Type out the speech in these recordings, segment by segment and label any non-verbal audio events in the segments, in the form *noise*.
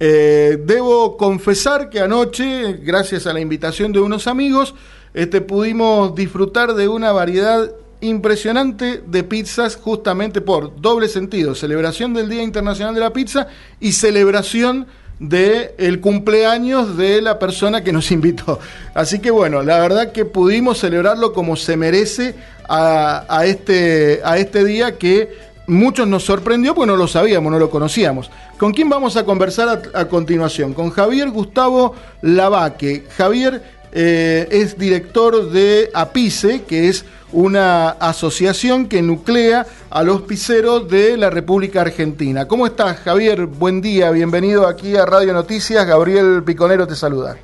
Eh, debo confesar que anoche, gracias a la invitación de unos amigos, este, pudimos disfrutar de una variedad impresionante de pizzas justamente por doble sentido, celebración del Día Internacional de la Pizza y celebración del el cumpleaños de la persona que nos *laughs* invitó. Así que bueno, la verdad que pudimos celebrarlo como se merece a, este, a este día que muchos nos sorprendió porque no lo sabíamos, no lo conocíamos. ¿Con quién vamos a conversar a, continuación? Con Javier Gustavo Lavaque. Javier eh, es director de APICE, que es una asociación que nuclea a los pizzeros de la República Argentina. ¿Cómo estás, Javier? Buen día, bienvenido aquí a Radio Noticias. Gabriel Piconero te saluda.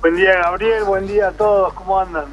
Buen día, Gabriel, buen día a todos, ¿cómo andan?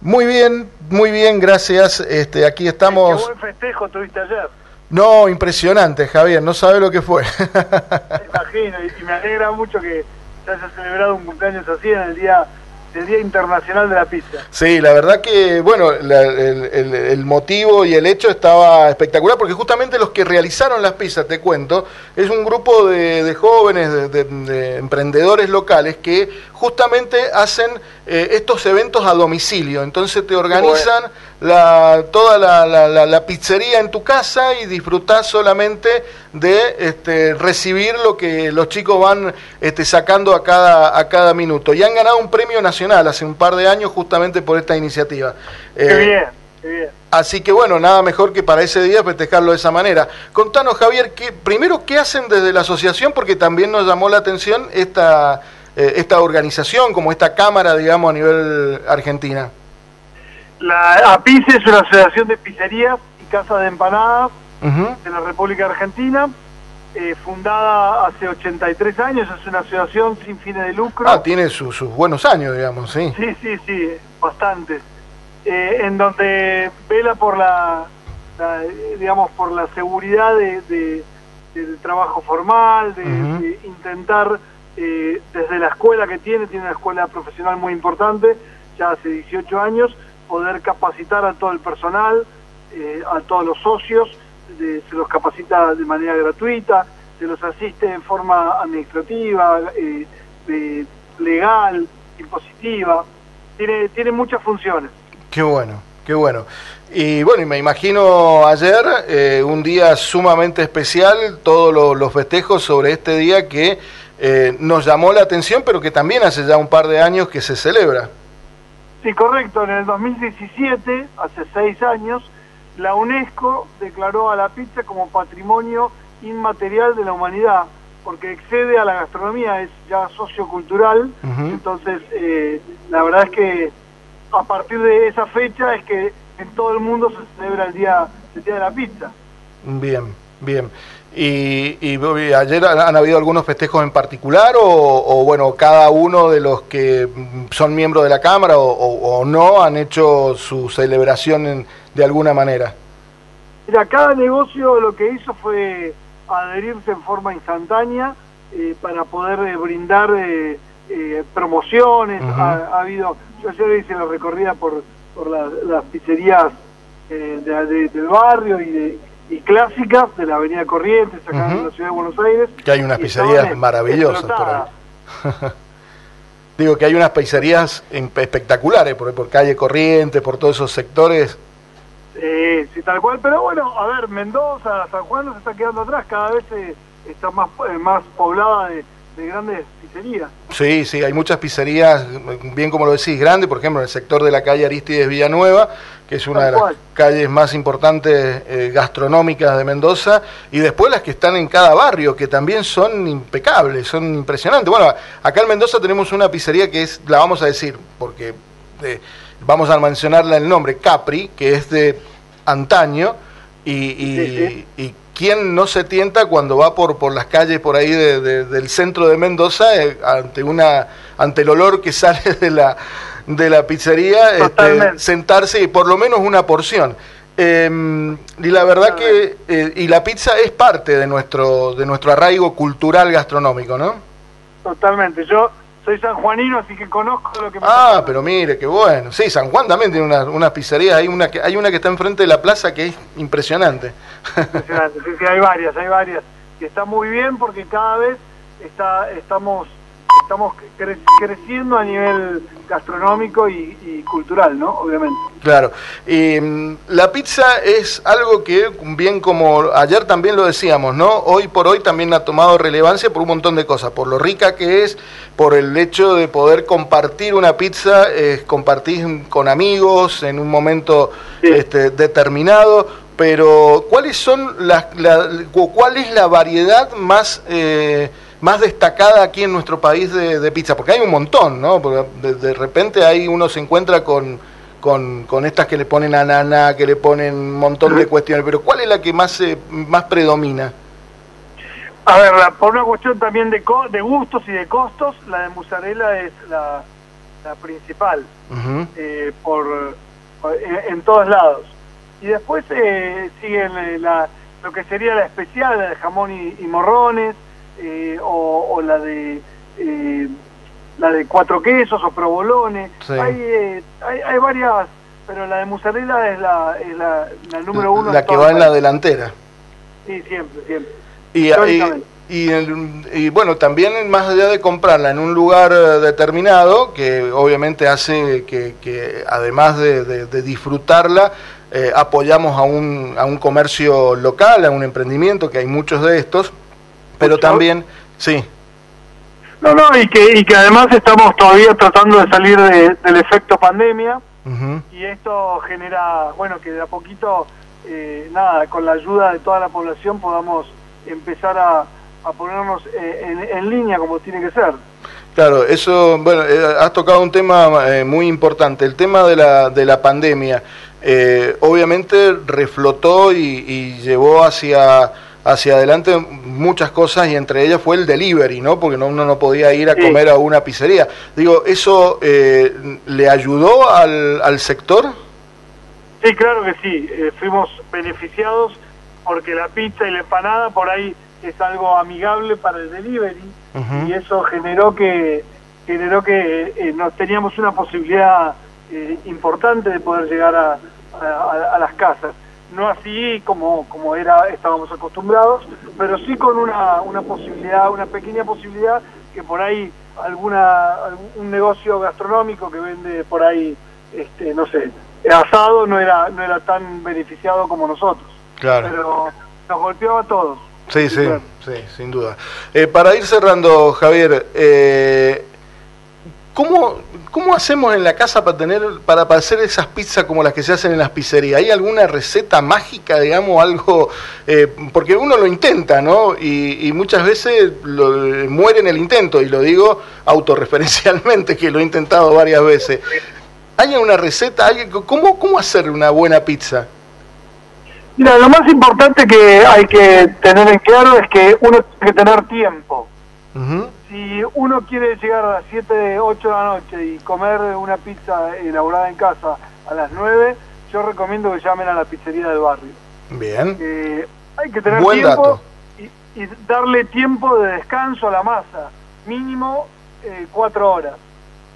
Muy bien, muy bien, gracias. Este, aquí estamos. Qué buen festejo tuviste ayer. No, impresionante, Javier, no sabe lo que fue. *laughs* Imagino, y me alegra mucho que se haya celebrado un cumpleaños así en el día el Día Internacional de la Pizza. Sí, la verdad que, bueno, el, motivo y el hecho estaba espectacular, porque justamente los que realizaron las pizzas, te cuento, es un grupo de, jóvenes, de, emprendedores locales que justamente hacen eh, estos eventos a domicilio. Entonces te organizan la, toda la, pizzería en tu casa y disfrutás solamente de este, recibir lo que los chicos van este, sacando a cada, a cada minuto. Y han ganado un premio nacional hace un par de años justamente por esta iniciativa. Qué eh, bien, qué bien. Así que bueno, nada mejor que para ese día festejarlo de esa manera. Contanos, Javier, que, primero, ¿qué hacen desde la asociación? Porque también nos llamó la atención esta, eh, esta organización, como esta cámara, digamos, a nivel argentina. La APICE es una asociación de pizzerías y casas de empanadas de la República Argentina, eh, fundada hace 83 años, es una asociación sin fines de lucro. Ah, tiene sus buenos años, digamos, sí. Sí, sí, sí, bastantes. Eh, en donde vela por la, digamos, por la seguridad de, del trabajo formal, de, intentar, eh, desde la escuela que tiene, tiene una escuela profesional muy importante, ya hace 18 años, poder capacitar a todo el personal, eh, a todos los socios, se los capacita de manera gratuita, se los asiste en forma administrativa, eh, legal, impositiva, tiene, tiene muchas funciones. Qué bueno, qué bueno. Y bueno, y me imagino ayer un día sumamente especial, todos los festejos sobre este día que nos llamó la atención, pero que también hace ya un par de años que se celebra. Sí, correcto. En el 2017, hace seis años, la UNESCO declaró a la pizza como patrimonio inmaterial de la humanidad, porque excede a la gastronomía, es ya sociocultural. Entonces, eh, la verdad es que a partir de esa fecha es que en todo el mundo se celebra el Día, el día de la Pizza. Bien, bien. Y, y, ayer han, habido algunos festejos en particular o, bueno, cada uno de los que son miembros de la Cámara o, no han hecho su celebración de alguna manera. Mira, cada negocio lo que hizo fue adherirse en forma instantánea eh, para poder eh, brindar eh, promociones. ha, habido, yo ayer hice la recorrida por, por las pizzerías del barrio y de y clásicas de la Avenida Corrientes, acá en la ciudad de Buenos Aires. Que hay unas pizzerías maravillosas por ahí. *laughs* Digo que hay unas pizzerías espectaculares por, por calle Corrientes, por todos esos sectores. Sí, sí, tal cual. Pero bueno, a ver, Mendoza, San Juan no se está quedando atrás, cada vez eh, está más, eh, más poblada de, de grandes pizzerías. Sí, sí, hay muchas pizzerías, bien como lo decís, grandes, por ejemplo, en el sector de la calle Aristides Villanueva, que es una de las calles más importantes eh, gastronómicas de Mendoza, y después las que están en cada barrio, que también son impecables, son impresionantes. Bueno, acá en Mendoza tenemos una pizzería que es, la vamos a decir, porque eh, vamos a mencionarla el nombre, Capri, que es de antaño, y, y ¿quién no se tienta cuando va por, por las calles por ahí del centro de Mendoza eh, ante una ante el olor que *laughs* sale de la de la pizzería este, sentarse y por lo menos una porción em, y la verdad que eh, y la pizza es parte de nuestro de nuestro arraigo cultural gastronómico no totalmente yo soy sanjuanino, así que conozco lo que me Ah, pero mire, qué bueno. Sí, San Juan también tiene unas una pizzerías. Hay una, que, hay una que está enfrente de la plaza que es impresionante. Impresionante, sí, sí, hay varias, hay varias. Y está muy bien porque cada vez está, estamos estamos creciendo a nivel gastronómico y, cultural, ¿no? Obviamente. Claro. Mm, la pizza es algo que, bien como ayer también lo decíamos, ¿no? Hoy por hoy también ha tomado relevancia por un montón de cosas, por lo rica que es, por el hecho de poder compartir una pizza, compartir con amigos en un momento este, determinado, pero ¿cuáles son las, cuál es la variedad más... Eh, más destacada aquí en nuestro país de, pizza? Porque hay un montón, ¿no? Porque de, repente ahí uno se encuentra con, con, estas que le ponen ananá, que le ponen un montón de cuestiones, pero ¿cuál es la que más, eh, más predomina? A ver, por una cuestión también de, de gustos y de costos, la de mozzarella es la, principal, eh, por, en, todos lados. Y después eh, siguen la, lo que sería la especial, la de jamón y morrones, eh, o, la de eh, la de cuatro quesos o provolone. Eh, hay, hay, varias, pero la de mozzarella es la, es la, número uno. La que va en la delantera. Sí, siempre, siempre. Y, y, y, bueno, también más allá de comprarla en un lugar determinado, que obviamente hace que, que además de, disfrutarla, apoyamos a un, a un comercio local, a un emprendimiento, que hay muchos de estos, pero también, sí. No, no, y que, y que además estamos todavía tratando de salir del efecto pandemia y esto genera, bueno, que de a poquito, eh, nada, con la ayuda de toda la población podamos empezar a, a ponernos eh, en, línea como tiene que ser. Claro, eso, bueno, eh, has tocado un tema muy importante, el tema de la, de la pandemia. obviamente reflotó y, y llevó hacia hacia adelante muchas cosas y entre ellas fue el delivery, ¿no? Porque uno no podía ir a comer a una pizzería. Digo, ¿eso eh, le ayudó al, al, sector? Sí, claro que sí. Eh, fuimos beneficiados porque la pizza y la empanada por ahí es algo amigable para el delivery y eso generó que generó que eh, nos teníamos una posibilidad importante de poder llegar a, a las casas no así como, como era estábamos acostumbrados, pero sí con una, una posibilidad, una pequeña posibilidad que por ahí alguna un negocio gastronómico que vende por ahí, este, no sé, asado no era no era tan beneficiado como nosotros. Claro. Pero nos golpeaba a todos. Sí, sí, sí, sin duda. Eh, para ir cerrando, Javier, eh, ¿Cómo, ¿Cómo hacemos en la casa para tener para, hacer esas pizzas como las que se hacen en las pizzerías? ¿Hay alguna receta mágica, digamos, algo? Eh, porque uno lo intenta, ¿no? Y, muchas veces lo, muere en el intento, y lo digo autorreferencialmente, que lo he intentado varias veces. ¿Hay una receta? ¿Cómo, ¿Cómo hacer una buena pizza? Mira, lo más importante que hay que tener en claro es que uno tiene que tener tiempo si uno quiere llegar a las 7, 8 de la noche y comer una pizza elaborada en casa a las 9, yo recomiendo que llamen a la pizzería del barrio. Bien. Eh, hay que tener tiempo y, darle tiempo de descanso a la masa, mínimo eh, cuatro horas.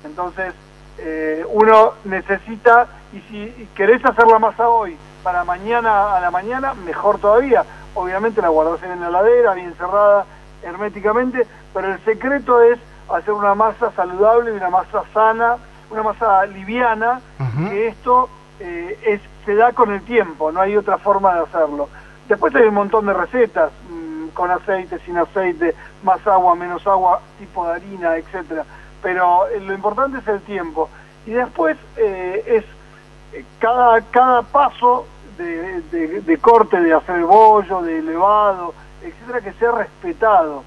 Entonces, eh, uno necesita, y si querés hacer la masa hoy, para mañana a la mañana, mejor todavía. Obviamente la guardás en la heladera, bien cerrada, herméticamente, pero el secreto es hacer una masa saludable y una masa sana, una masa liviana, que esto eh, es, se da con el tiempo, no hay otra forma de hacerlo. Después hay un montón de recetas, mm, con aceite, sin aceite, más agua, menos agua, tipo de harina, etcétera. Pero eh, lo importante es el tiempo. Y después eh, es cada, cada paso de, de, corte, de hacer bollo, de elevado, etcétera, que sea respetado.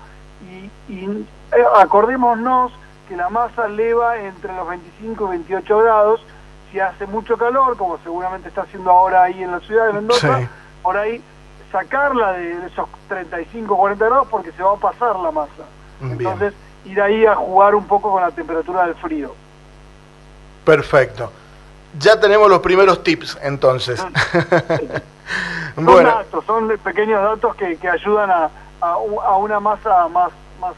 Y, y eh, acordémonos que la masa eleva entre los 25 y 28 grados. Si hace mucho calor, como seguramente está haciendo ahora ahí en la ciudad de Mendoza, por ahí sacarla de esos 35 40 grados porque se va a pasar la masa. Entonces, ir ahí a jugar un poco con la temperatura del frío. Perfecto. Ya tenemos los primeros tips entonces. *laughs* son datos, son pequeños datos que, que ayudan a, a, una masa más, más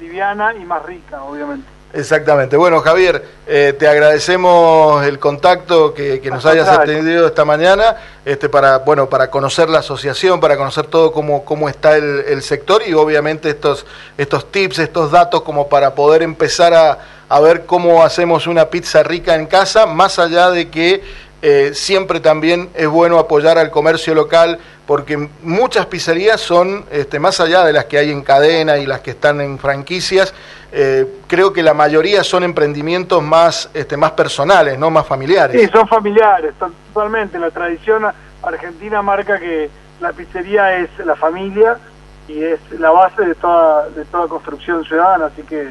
liviana y más rica, obviamente. Exactamente. Bueno, Javier, eh, te agradecemos el contacto que, nos hayas atendido esta mañana. este, para, bueno, para conocer la asociación, para conocer todo cómo, cómo está el, sector y obviamente estos, estos tips, estos datos como para poder empezar a, a ver cómo hacemos una pizza rica en casa, más allá de que eh, siempre también es bueno apoyar al comercio local porque muchas pizzerías son, este, más allá de las que hay en cadena y las que están en franquicias, eh, creo que la mayoría son emprendimientos más, este, más personales, no más familiares. Sí, son familiares, totalmente. La tradición argentina marca que la pizzería es la familia y es la base de toda, de toda construcción ciudadana, así que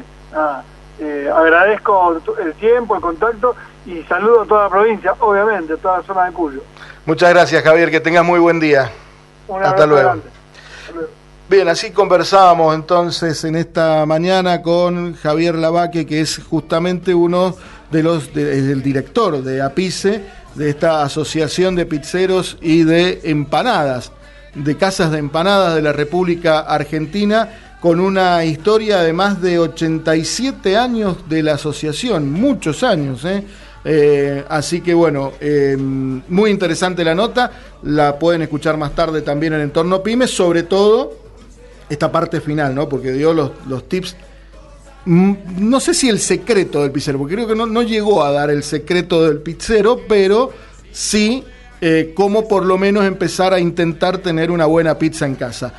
eh, agradezco el tiempo, el contacto y saludo a toda la provincia, obviamente, a toda la zona de Cuyo. Muchas gracias, Javier, que tengas muy buen día. Hasta luego. Bien, así conversábamos entonces en esta mañana con Javier Lavaque, que es justamente uno de los, del director de APICE, de esta Asociación de Pizzeros y de Empanadas, de Casas de Empanadas de la República Argentina, con una historia de más de 87 años de la asociación, muchos años, ¿eh? Eh, así que bueno, eh, muy interesante la nota, la pueden escuchar más tarde también en Entorno Pymes, sobre todo esta parte final, ¿no? Porque dio los, los tips, mm, no sé si el secreto del pizzero, porque creo que no, no llegó a dar el secreto del pizzero, pero sí eh, cómo por lo menos empezar a intentar tener una buena pizza en casa.